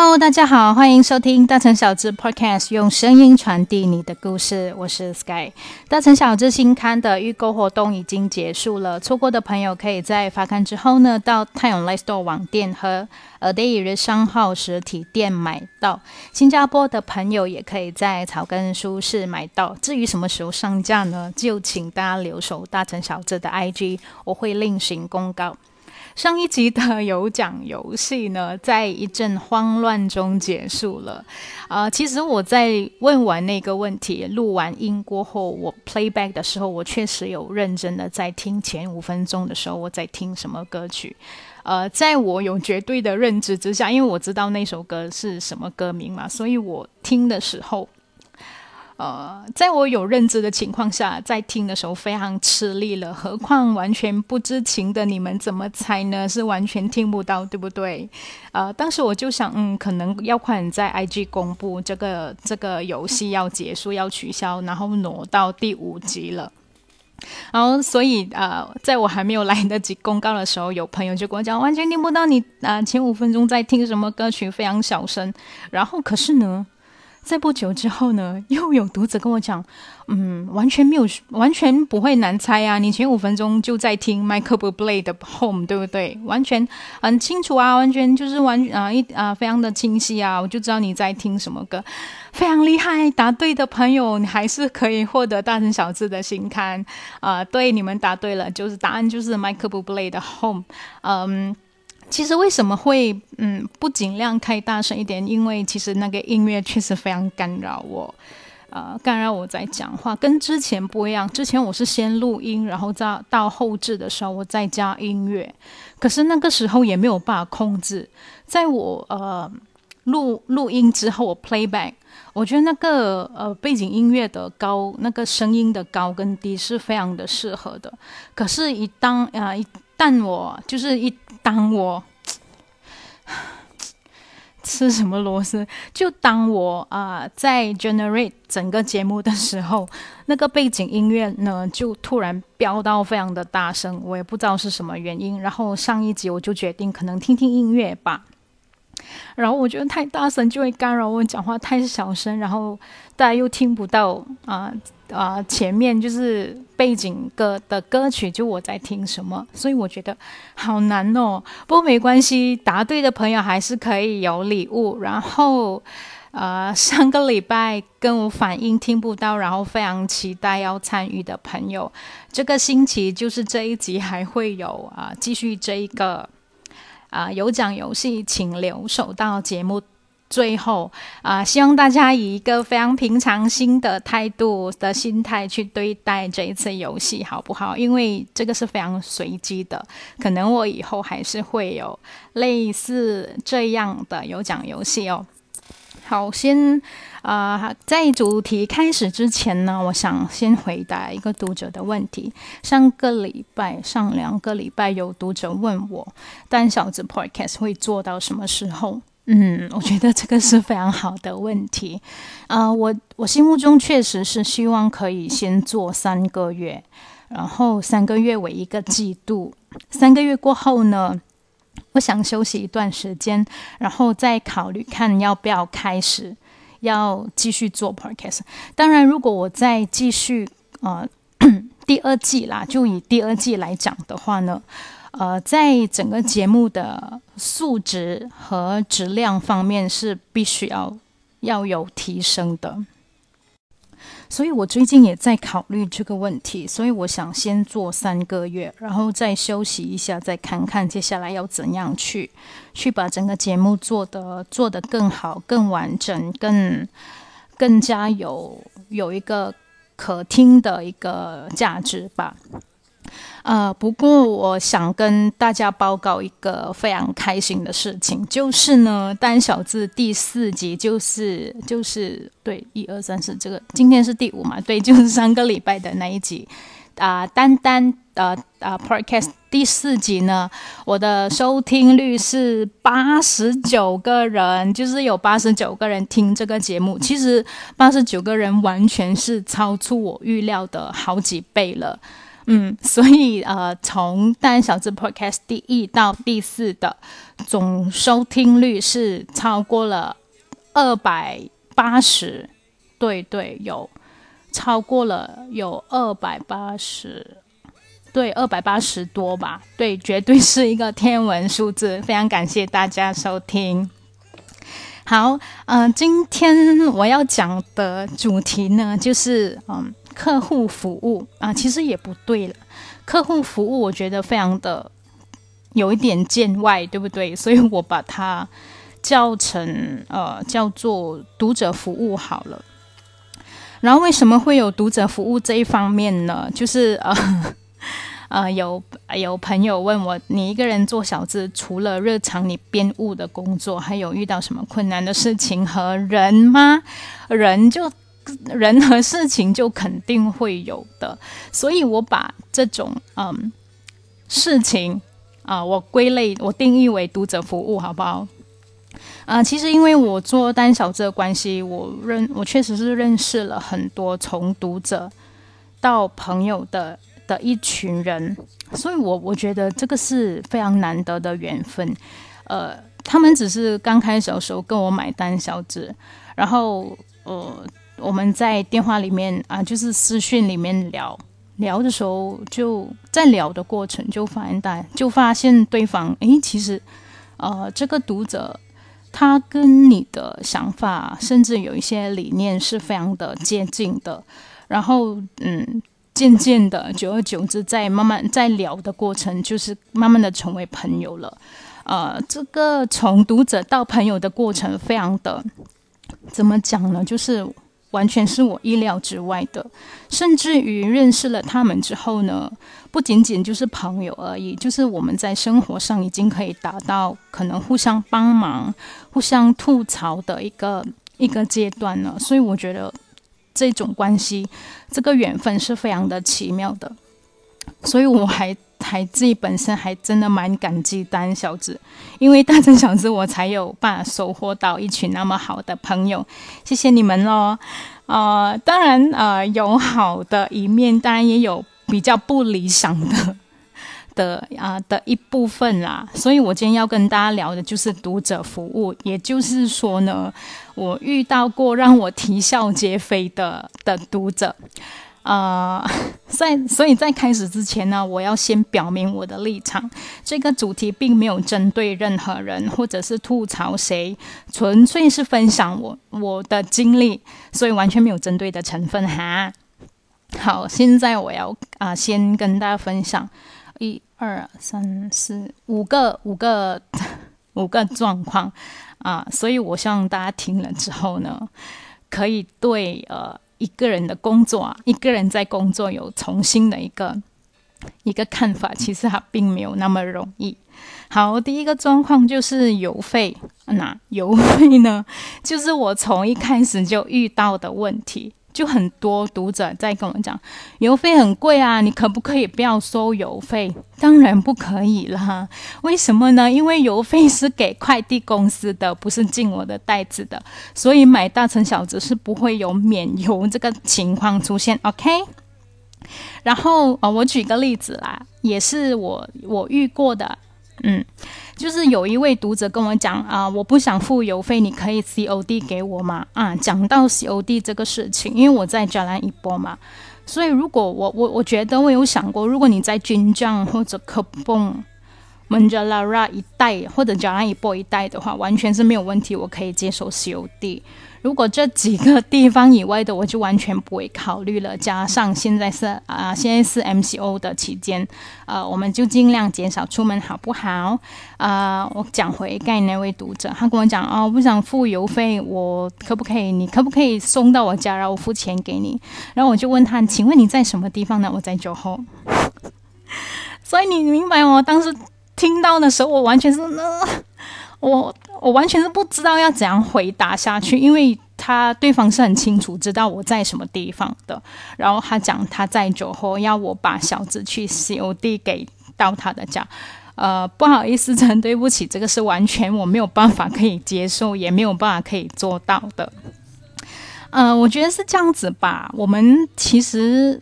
Hello，大家好，欢迎收听大城小智 Podcast，用声音传递你的故事。我是 Sky。大城小智新刊的预购活动已经结束了，错过的朋友可以在发刊之后呢，到太永 Live Store 网店和 A Day 日商号实体店买到。新加坡的朋友也可以在草根书市买到。至于什么时候上架呢，就请大家留守大城小智的 IG，我会另行公告。上一集的有奖游戏呢，在一阵慌乱中结束了。啊，其实我在问完那个问题、录完音过后，我 playback 的时候，我确实有认真的在听前五分钟的时候，我在听什么歌曲。呃，在我有绝对的认知之下，因为我知道那首歌是什么歌名嘛，所以我听的时候。呃，在我有认知的情况下，在听的时候非常吃力了，何况完全不知情的你们怎么猜呢？是完全听不到，对不对？呃，当时我就想，嗯，可能要快在 IG 公布这个这个游戏要结束要取消，然后挪到第五集了。然后，所以呃，在我还没有来得及公告的时候，有朋友就跟我讲，完全听不到你啊，前五分钟在听什么歌曲，非常小声。然后，可是呢？在不久之后呢，又有读者跟我讲，嗯，完全没有，完全不会难猜啊！你前五分钟就在听 Michael Bublé 的 Home，对不对？完全很清楚啊，完全就是完啊一啊非常的清晰啊，我就知道你在听什么歌，非常厉害！答对的朋友，你还是可以获得大城小智的新刊啊！对，你们答对了，就是答案就是 Michael Bublé 的 Home，嗯。其实为什么会嗯不尽量开大声一点？因为其实那个音乐确实非常干扰我，呃，干扰我在讲话，跟之前不一样。之前我是先录音，然后再到后置的时候我再加音乐，可是那个时候也没有办法控制。在我呃录录音之后，我 playback，我觉得那个呃背景音乐的高，那个声音的高跟低是非常的适合的。可是，一当啊一旦我就是一。当我 吃什么螺丝？就当我啊在 generate 整个节目的时候，那个背景音乐呢就突然飙到非常的大声，我也不知道是什么原因。然后上一集我就决定可能听听音乐吧。然后我觉得太大声就会干扰我讲话，太小声，然后大家又听不到啊啊前面就是背景歌的歌曲，就我在听什么，所以我觉得好难哦。不过没关系，答对的朋友还是可以有礼物。然后呃上个礼拜跟我反映听不到，然后非常期待要参与的朋友，这个星期就是这一集还会有啊继续这一个。啊，有奖游戏，请留守到节目最后啊！希望大家以一个非常平常心的态度的心态去对待这一次游戏，好不好？因为这个是非常随机的，可能我以后还是会有类似这样的有奖游戏哦。好，先。啊，在主题开始之前呢，我想先回答一个读者的问题。上个礼拜、上两个礼拜有读者问我，单小子 Podcast 会做到什么时候？嗯，我觉得这个是非常好的问题。啊，我我心目中确实是希望可以先做三个月，然后三个月为一个季度，三个月过后呢，我想休息一段时间，然后再考虑看要不要开始。要继续做 podcast，当然，如果我再继续呃第二季啦，就以第二季来讲的话呢，呃，在整个节目的素质和质量方面是必须要要有提升的。所以我最近也在考虑这个问题，所以我想先做三个月，然后再休息一下，再看看接下来要怎样去去把整个节目做得做得更好、更完整、更更加有有一个可听的一个价值吧。呃，不过我想跟大家报告一个非常开心的事情，就是呢，单小字第四集，就是就是对，一二三四，这个今天是第五嘛？对，就是上个礼拜的那一集啊，单单呃啊，podcast 第四集呢，我的收听率是八十九个人，就是有八十九个人听这个节目，其实八十九个人完全是超出我预料的好几倍了。嗯，所以呃，从大小子 Podcast 第一到第四的总收听率是超过了二百八十，对对，有超过了有二百八十，对，二百八十多吧，对，绝对是一个天文数字，非常感谢大家收听。好，嗯，今天我要讲的主题呢，就是嗯。客户服务啊，其实也不对了。客户服务我觉得非常的有一点见外，对不对？所以我把它叫成呃叫做读者服务好了。然后为什么会有读者服务这一方面呢？就是呃呃有有朋友问我，你一个人做小资，除了日常你编务的工作，还有遇到什么困难的事情和人吗？人就。人和事情就肯定会有的，所以我把这种嗯事情啊，我归类我定义为读者服务，好不好？啊，其实因为我做单小资的关系，我认我确实是认识了很多从读者到朋友的的一群人，所以我我觉得这个是非常难得的缘分。呃，他们只是刚开始的时候跟我买单小子，然后呃。我们在电话里面啊，就是私讯里面聊聊的时候，就在聊的过程就发现，大就发现对方，诶，其实，呃，这个读者他跟你的想法，甚至有一些理念是非常的接近的。然后，嗯，渐渐的，久而久之，在慢慢在聊的过程，就是慢慢的成为朋友了。呃，这个从读者到朋友的过程，非常的怎么讲呢？就是。完全是我意料之外的，甚至于认识了他们之后呢，不仅仅就是朋友而已，就是我们在生活上已经可以达到可能互相帮忙、互相吐槽的一个一个阶段了。所以我觉得这种关系，这个缘分是非常的奇妙的。所以我还。还自己本身还真的蛮感激丹小子，因为大成小子我才有办法收获到一群那么好的朋友，谢谢你们喽。呃，当然呃有好的一面，当然也有比较不理想的的啊的一部分啦。所以我今天要跟大家聊的就是读者服务，也就是说呢，我遇到过让我啼笑皆非的的读者。呃，在所以在开始之前呢，我要先表明我的立场。这个主题并没有针对任何人，或者是吐槽谁，纯粹是分享我我的经历，所以完全没有针对的成分哈。好，现在我要啊，先跟大家分享一二三四五个五个五个状况啊，所以我希望大家听了之后呢，可以对呃。一个人的工作啊，一个人在工作有重新的一个一个看法，其实它并没有那么容易。好，第一个状况就是邮费，那邮费呢，就是我从一开始就遇到的问题。就很多读者在跟我讲，邮费很贵啊，你可不可以不要收邮费？当然不可以啦，为什么呢？因为邮费是给快递公司的，不是进我的袋子的，所以买大成小子是不会有免邮这个情况出现。OK，然后啊，我举个例子啦，也是我我遇过的，嗯。就是有一位读者跟我讲啊，我不想付邮费，你可以 COD 给我吗？啊，讲到 COD 这个事情，因为我在加兰一波嘛，所以如果我我我觉得我有想过，如果你在军将或者科蹦、蒙加拉拉一带或者加兰一波一带的话，完全是没有问题，我可以接受 COD。如果这几个地方以外的，我就完全不会考虑了。加上现在是啊，现在是 MCO 的期间，呃，我们就尽量减少出门，好不好？啊，我讲回刚才那位读者，他跟我讲哦，不想付邮费，我可不可以？你可不可以送到我家，然后我付钱给你？然后我就问他，请问你在什么地方呢？我在酒后。所以你明白我当时听到的时候，我完全是那我。我完全是不知道要怎样回答下去，因为他对方是很清楚知道我在什么地方的，然后他讲他在酒后要我把小子去 COD 给到他的家，呃，不好意思，真对不起，这个是完全我没有办法可以接受，也没有办法可以做到的。呃，我觉得是这样子吧，我们其实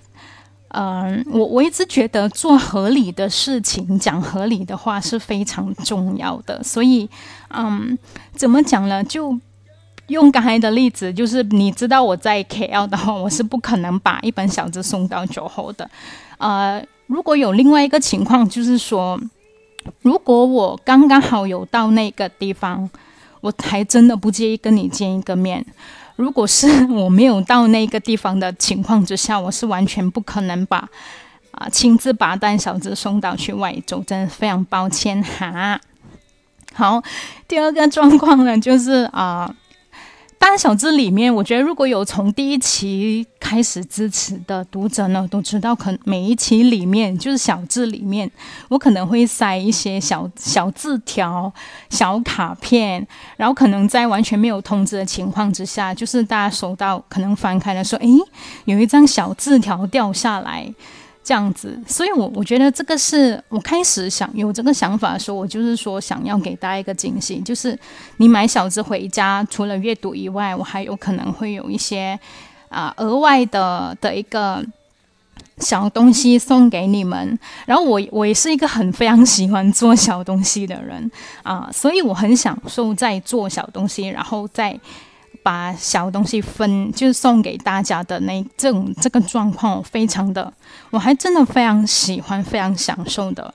嗯，我我一直觉得做合理的事情、讲合理的话是非常重要的。所以，嗯，怎么讲呢？就用刚才的例子，就是你知道我在 KL 的话，我是不可能把一本小字送到酒后的。呃，如果有另外一个情况，就是说，如果我刚刚好有到那个地方，我还真的不介意跟你见一个面。如果是我没有到那个地方的情况之下，我是完全不可能把啊亲自把单小子送到去外州，真的非常抱歉哈。好，第二个状况呢，就是啊。大小字里面，我觉得如果有从第一期开始支持的读者呢，都知道，可每一期里面就是小字里面，我可能会塞一些小小字条、小卡片，然后可能在完全没有通知的情况之下，就是大家收到，可能翻开了说，诶，有一张小字条掉下来。这样子，所以我我觉得这个是我开始想有这个想法的时候，我就是说想要给大家一个惊喜，就是你买小字回家，除了阅读以外，我还有可能会有一些啊额外的的一个小东西送给你们。然后我我也是一个很非常喜欢做小东西的人啊，所以我很享受在做小东西，然后在。把小东西分，就是送给大家的那这种这个状况，我非常的，我还真的非常喜欢，非常享受的。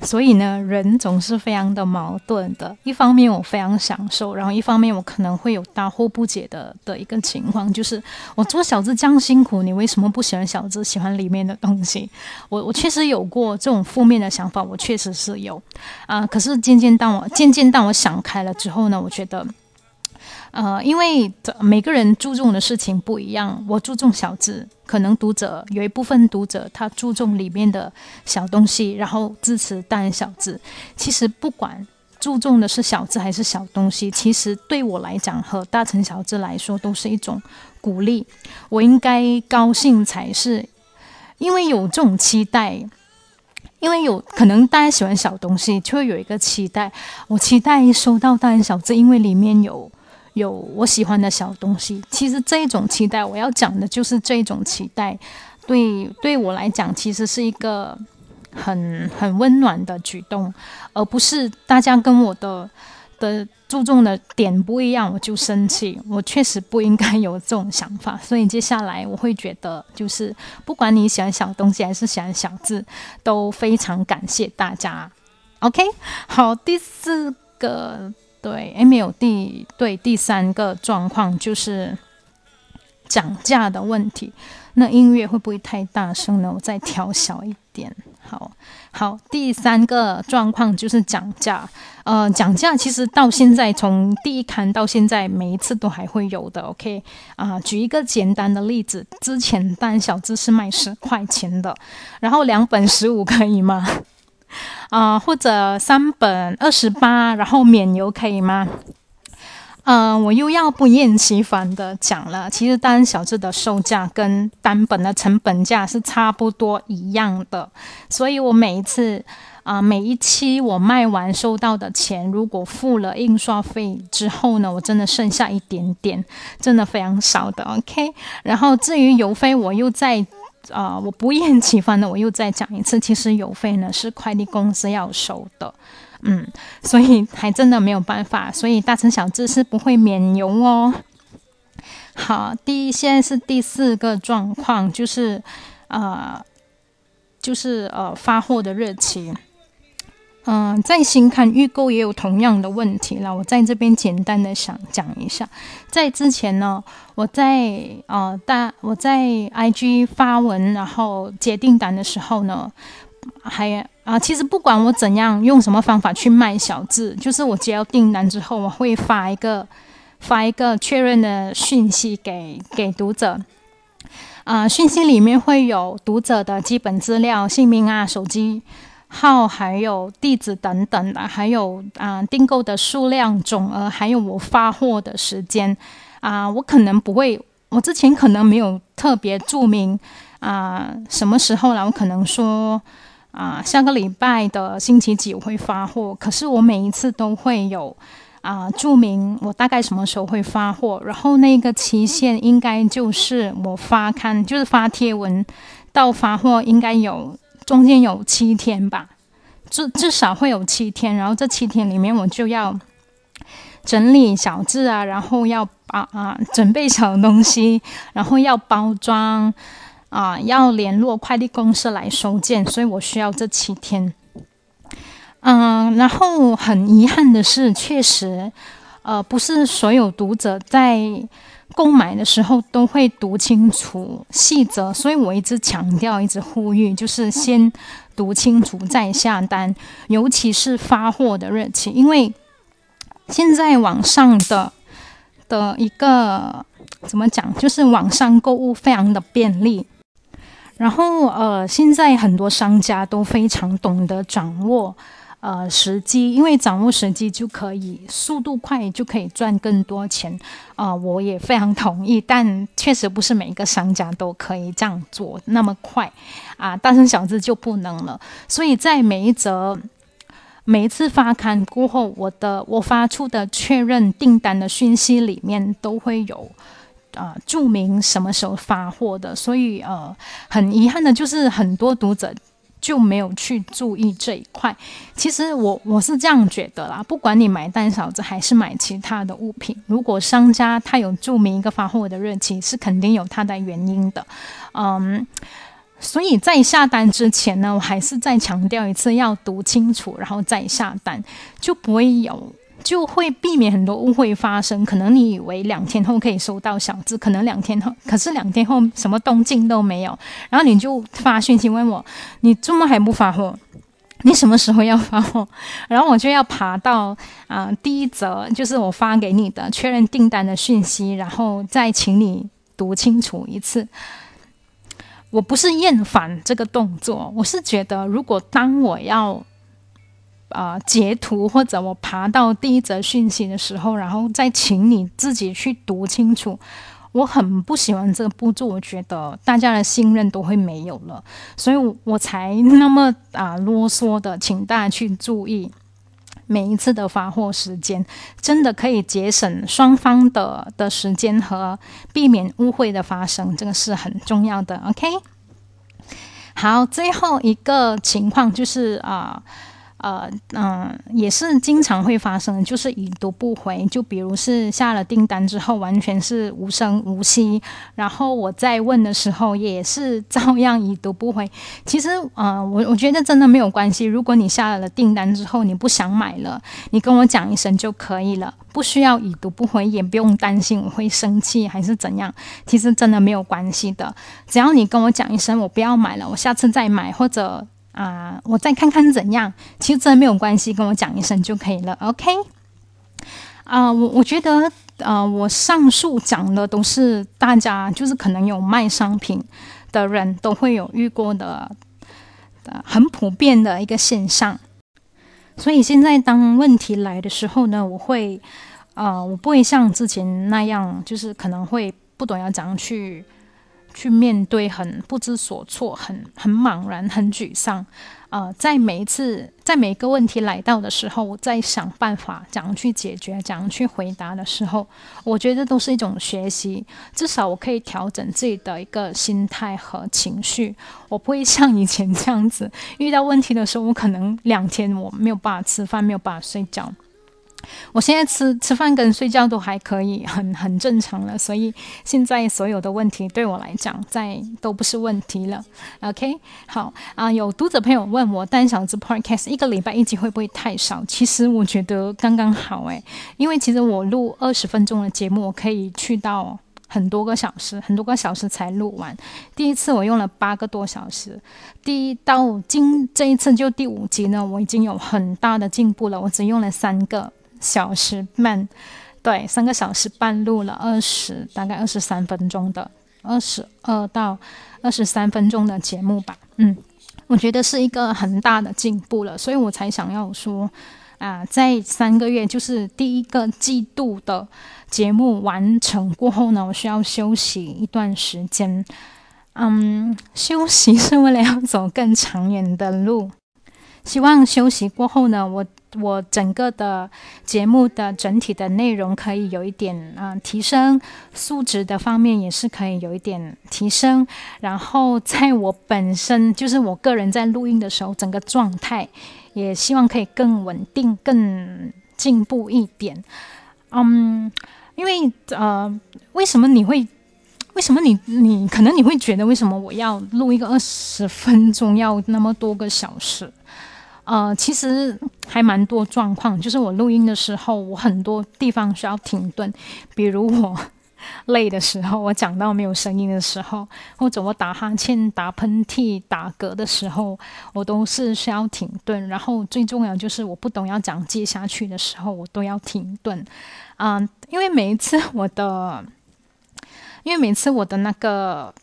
所以呢，人总是非常的矛盾的。一方面我非常享受，然后一方面我可能会有大惑不解的的一个情况，就是我做小资这样辛苦，你为什么不喜欢小资，喜欢里面的东西？我我确实有过这种负面的想法，我确实是有啊。可是渐渐当我渐渐当我想开了之后呢，我觉得。呃，因为每个人注重的事情不一样，我注重小字，可能读者有一部分读者他注重里面的小东西，然后支持大人小字。其实不管注重的是小字还是小东西，其实对我来讲和大成小字来说都是一种鼓励。我应该高兴才是，因为有这种期待，因为有可能大家喜欢小东西，就会有一个期待。我期待收到大人小字，因为里面有。有我喜欢的小东西，其实这一种期待，我要讲的就是这种期待，对对我来讲，其实是一个很很温暖的举动，而不是大家跟我的的注重的点不一样，我就生气。我确实不应该有这种想法，所以接下来我会觉得，就是不管你喜欢小东西还是喜欢小字，都非常感谢大家。OK，好，第四个。对，M 有第对第三个状况就是涨价的问题。那音乐会不会太大声呢？我再调小一点。好好，第三个状况就是涨价。呃，涨价其实到现在从第一刊到现在，每一次都还会有的。OK，啊，举一个简单的例子，之前单小字是卖十块钱的，然后两本十五可以吗？啊，或者三本二十八，然后免邮可以吗？嗯，我又要不厌其烦的讲了。其实单小字的售价跟单本的成本价是差不多一样的，所以我每一次啊，每一期我卖完收到的钱，如果付了印刷费之后呢，我真的剩下一点点，真的非常少的。OK，然后至于邮费，我又在。啊，我不厌其烦的，我又再讲一次，其实邮费呢是快递公司要收的，嗯，所以还真的没有办法，所以大城小智是不会免邮哦。好，第一现在是第四个状况，就是呃，就是呃发货的日期。嗯，在新刊预购也有同样的问题了。我在这边简单的想讲一下，在之前呢，我在呃大我在 IG 发文，然后接订单的时候呢，还啊，其实不管我怎样用什么方法去卖小字，就是我接到订单之后，我会发一个发一个确认的讯息给给读者，啊，讯息里面会有读者的基本资料、姓名啊、手机。号还有地址等等的，还有啊订购的数量总额，还有我发货的时间啊，我可能不会，我之前可能没有特别注明啊什么时候了，我可能说啊下个礼拜的星期几我会发货，可是我每一次都会有啊注明我大概什么时候会发货，然后那个期限应该就是我发刊就是发贴文。到发货应该有中间有七天吧，至至少会有七天。然后这七天里面，我就要整理小字啊，然后要把啊准备小东西，然后要包装啊，要联络快递公司来收件，所以我需要这七天。嗯，然后很遗憾的是，确实，呃，不是所有读者在购买的时候都会读清楚细则，所以我一直强调，一直呼吁，就是先读清楚再下单，尤其是发货的日期，因为现在网上的的一个怎么讲，就是网上购物非常的便利，然后呃，现在很多商家都非常懂得掌握。呃，时机，因为掌握时机就可以速度快，就可以赚更多钱。啊，我也非常同意，但确实不是每一个商家都可以这样做那么快。啊，大声小字就不能了。所以在每一则、每一次发刊过后，我的我发出的确认订单的讯息里面都会有啊注明什么时候发货的。所以呃，很遗憾的就是很多读者。就没有去注意这一块。其实我我是这样觉得啦，不管你买蛋勺子还是买其他的物品，如果商家他有注明一个发货的日期，是肯定有他的原因的。嗯，所以在下单之前呢，我还是再强调一次，要读清楚，然后再下单，就不会有。就会避免很多误会发生。可能你以为两天后可以收到小字，可能两天后，可是两天后什么动静都没有。然后你就发讯息问我，你周末还不发货？你什么时候要发货？然后我就要爬到啊第一则，就是我发给你的确认订单的讯息，然后再请你读清楚一次。我不是厌烦这个动作，我是觉得如果当我要。啊，截图或者我爬到第一则讯息的时候，然后再请你自己去读清楚。我很不喜欢这个步骤，我觉得大家的信任都会没有了，所以我才那么啊啰嗦的，请大家去注意每一次的发货时间，真的可以节省双方的的时间和避免误会的发生，这个是很重要的。OK，好，最后一个情况就是啊。呃嗯，也是经常会发生，就是已读不回。就比如是下了订单之后，完全是无声无息，然后我在问的时候也是照样已读不回。其实，呃，我我觉得真的没有关系。如果你下了订单之后你不想买了，你跟我讲一声就可以了，不需要已读不回，也不用担心我会生气还是怎样。其实真的没有关系的，只要你跟我讲一声，我不要买了，我下次再买或者。啊，我再看看怎样，其实真的没有关系，跟我讲一声就可以了。OK，啊，我我觉得，呃，我上述讲的都是大家就是可能有卖商品的人都会有遇过的，很普遍的一个现象。所以现在当问题来的时候呢，我会，呃，我不会像之前那样，就是可能会不懂要怎样去。去面对很不知所措，很很茫然，很沮丧。呃，在每一次，在每一个问题来到的时候，我在想办法怎样去解决，怎样去回答的时候，我觉得都是一种学习。至少我可以调整自己的一个心态和情绪，我不会像以前这样子，遇到问题的时候，我可能两天我没有办法吃饭，没有办法睡觉。我现在吃吃饭跟睡觉都还可以，很很正常了，所以现在所有的问题对我来讲，在都不是问题了。OK，好啊，有读者朋友问我，单小子 Podcast 一个礼拜一集会不会太少？其实我觉得刚刚好诶，因为其实我录二十分钟的节目，我可以去到很多个小时，很多个小时才录完。第一次我用了八个多小时，第一到今这一次就第五集呢，我已经有很大的进步了，我只用了三个。小时半，对，三个小时半录了二十，大概二十三分钟的，二十二到二十三分钟的节目吧。嗯，我觉得是一个很大的进步了，所以我才想要说，啊，在三个月，就是第一个季度的节目完成过后呢，我需要休息一段时间。嗯，休息是为了要走更长远的路。希望休息过后呢，我。我整个的节目的整体的内容可以有一点啊提升，素质的方面也是可以有一点提升。然后在我本身就是我个人在录音的时候，整个状态也希望可以更稳定、更进步一点。嗯，因为呃，为什么你会？为什么你你可能你会觉得为什么我要录一个二十分钟要那么多个小时？呃，其实还蛮多状况，就是我录音的时候，我很多地方需要停顿，比如我 累的时候，我讲到没有声音的时候，或者我打哈欠、打喷嚏、打嗝的时候，我都是需要停顿。然后最重要就是我不懂要讲接下去的时候，我都要停顿。嗯，因为每一次我的，因为每次我的那个。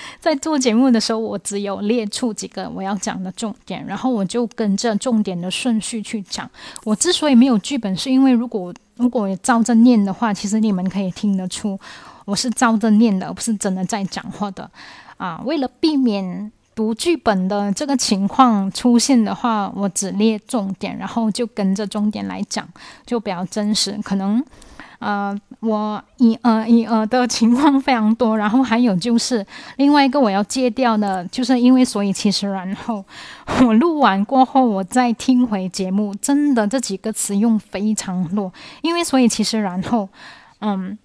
在做节目的时候，我只有列出几个我要讲的重点，然后我就跟着重点的顺序去讲。我之所以没有剧本，是因为如果如果照着念的话，其实你们可以听得出我是照着念的，而不是真的在讲话的。啊，为了避免读剧本的这个情况出现的话，我只列重点，然后就跟着重点来讲，就比较真实。可能。呃，我一呃一呃的情况非常多，然后还有就是另外一个我要戒掉的，就是因为所以其实然后我录完过后，我再听回节目，真的这几个词用非常弱，因为所以其实然后，嗯，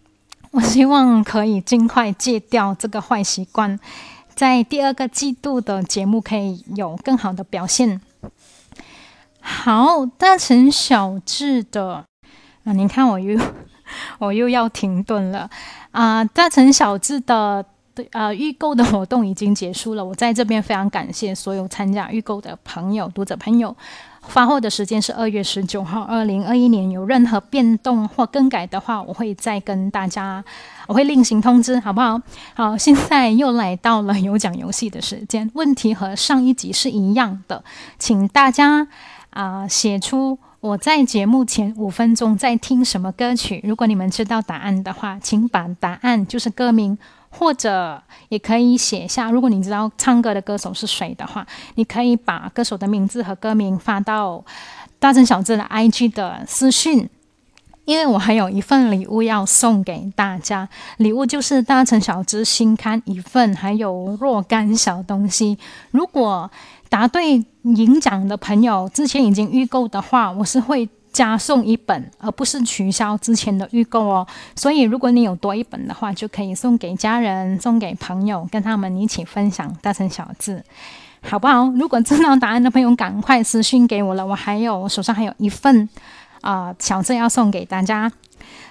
我希望可以尽快戒掉这个坏习惯，在第二个季度的节目可以有更好的表现。好，大成小智的啊，你看我又。我又要停顿了啊！大成小智的呃预购的活动已经结束了，我在这边非常感谢所有参加预购的朋友、读者朋友。发货的时间是二月十九号，二零二一年有任何变动或更改的话，我会再跟大家，我会另行通知，好不好？好，现在又来到了有奖游戏的时间，问题和上一集是一样的，请大家啊写出。我在节目前五分钟在听什么歌曲？如果你们知道答案的话，请把答案就是歌名，或者也可以写下。如果你知道唱歌的歌手是谁的话，你可以把歌手的名字和歌名发到大城小智的 IG 的私讯，因为我还有一份礼物要送给大家。礼物就是大成小智新刊一份，还有若干小东西。如果答对赢奖的朋友，之前已经预购的话，我是会加送一本，而不是取消之前的预购哦。所以，如果你有多一本的话，就可以送给家人、送给朋友，跟他们一起分享大成小字，好不好？如果知道答案的朋友，赶快私信给我了，我还有手上还有一份啊小字要送给大家。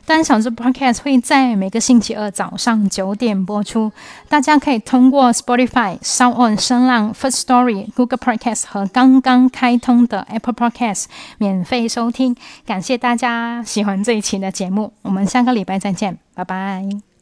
单小智 Podcast 会在每个星期二早上九点播出，大家可以通过 Spotify、SoundOn、声浪、First Story、Google Podcast 和刚刚开通的 Apple Podcast 免费收听。感谢大家喜欢这一期的节目，我们下个礼拜再见，拜拜。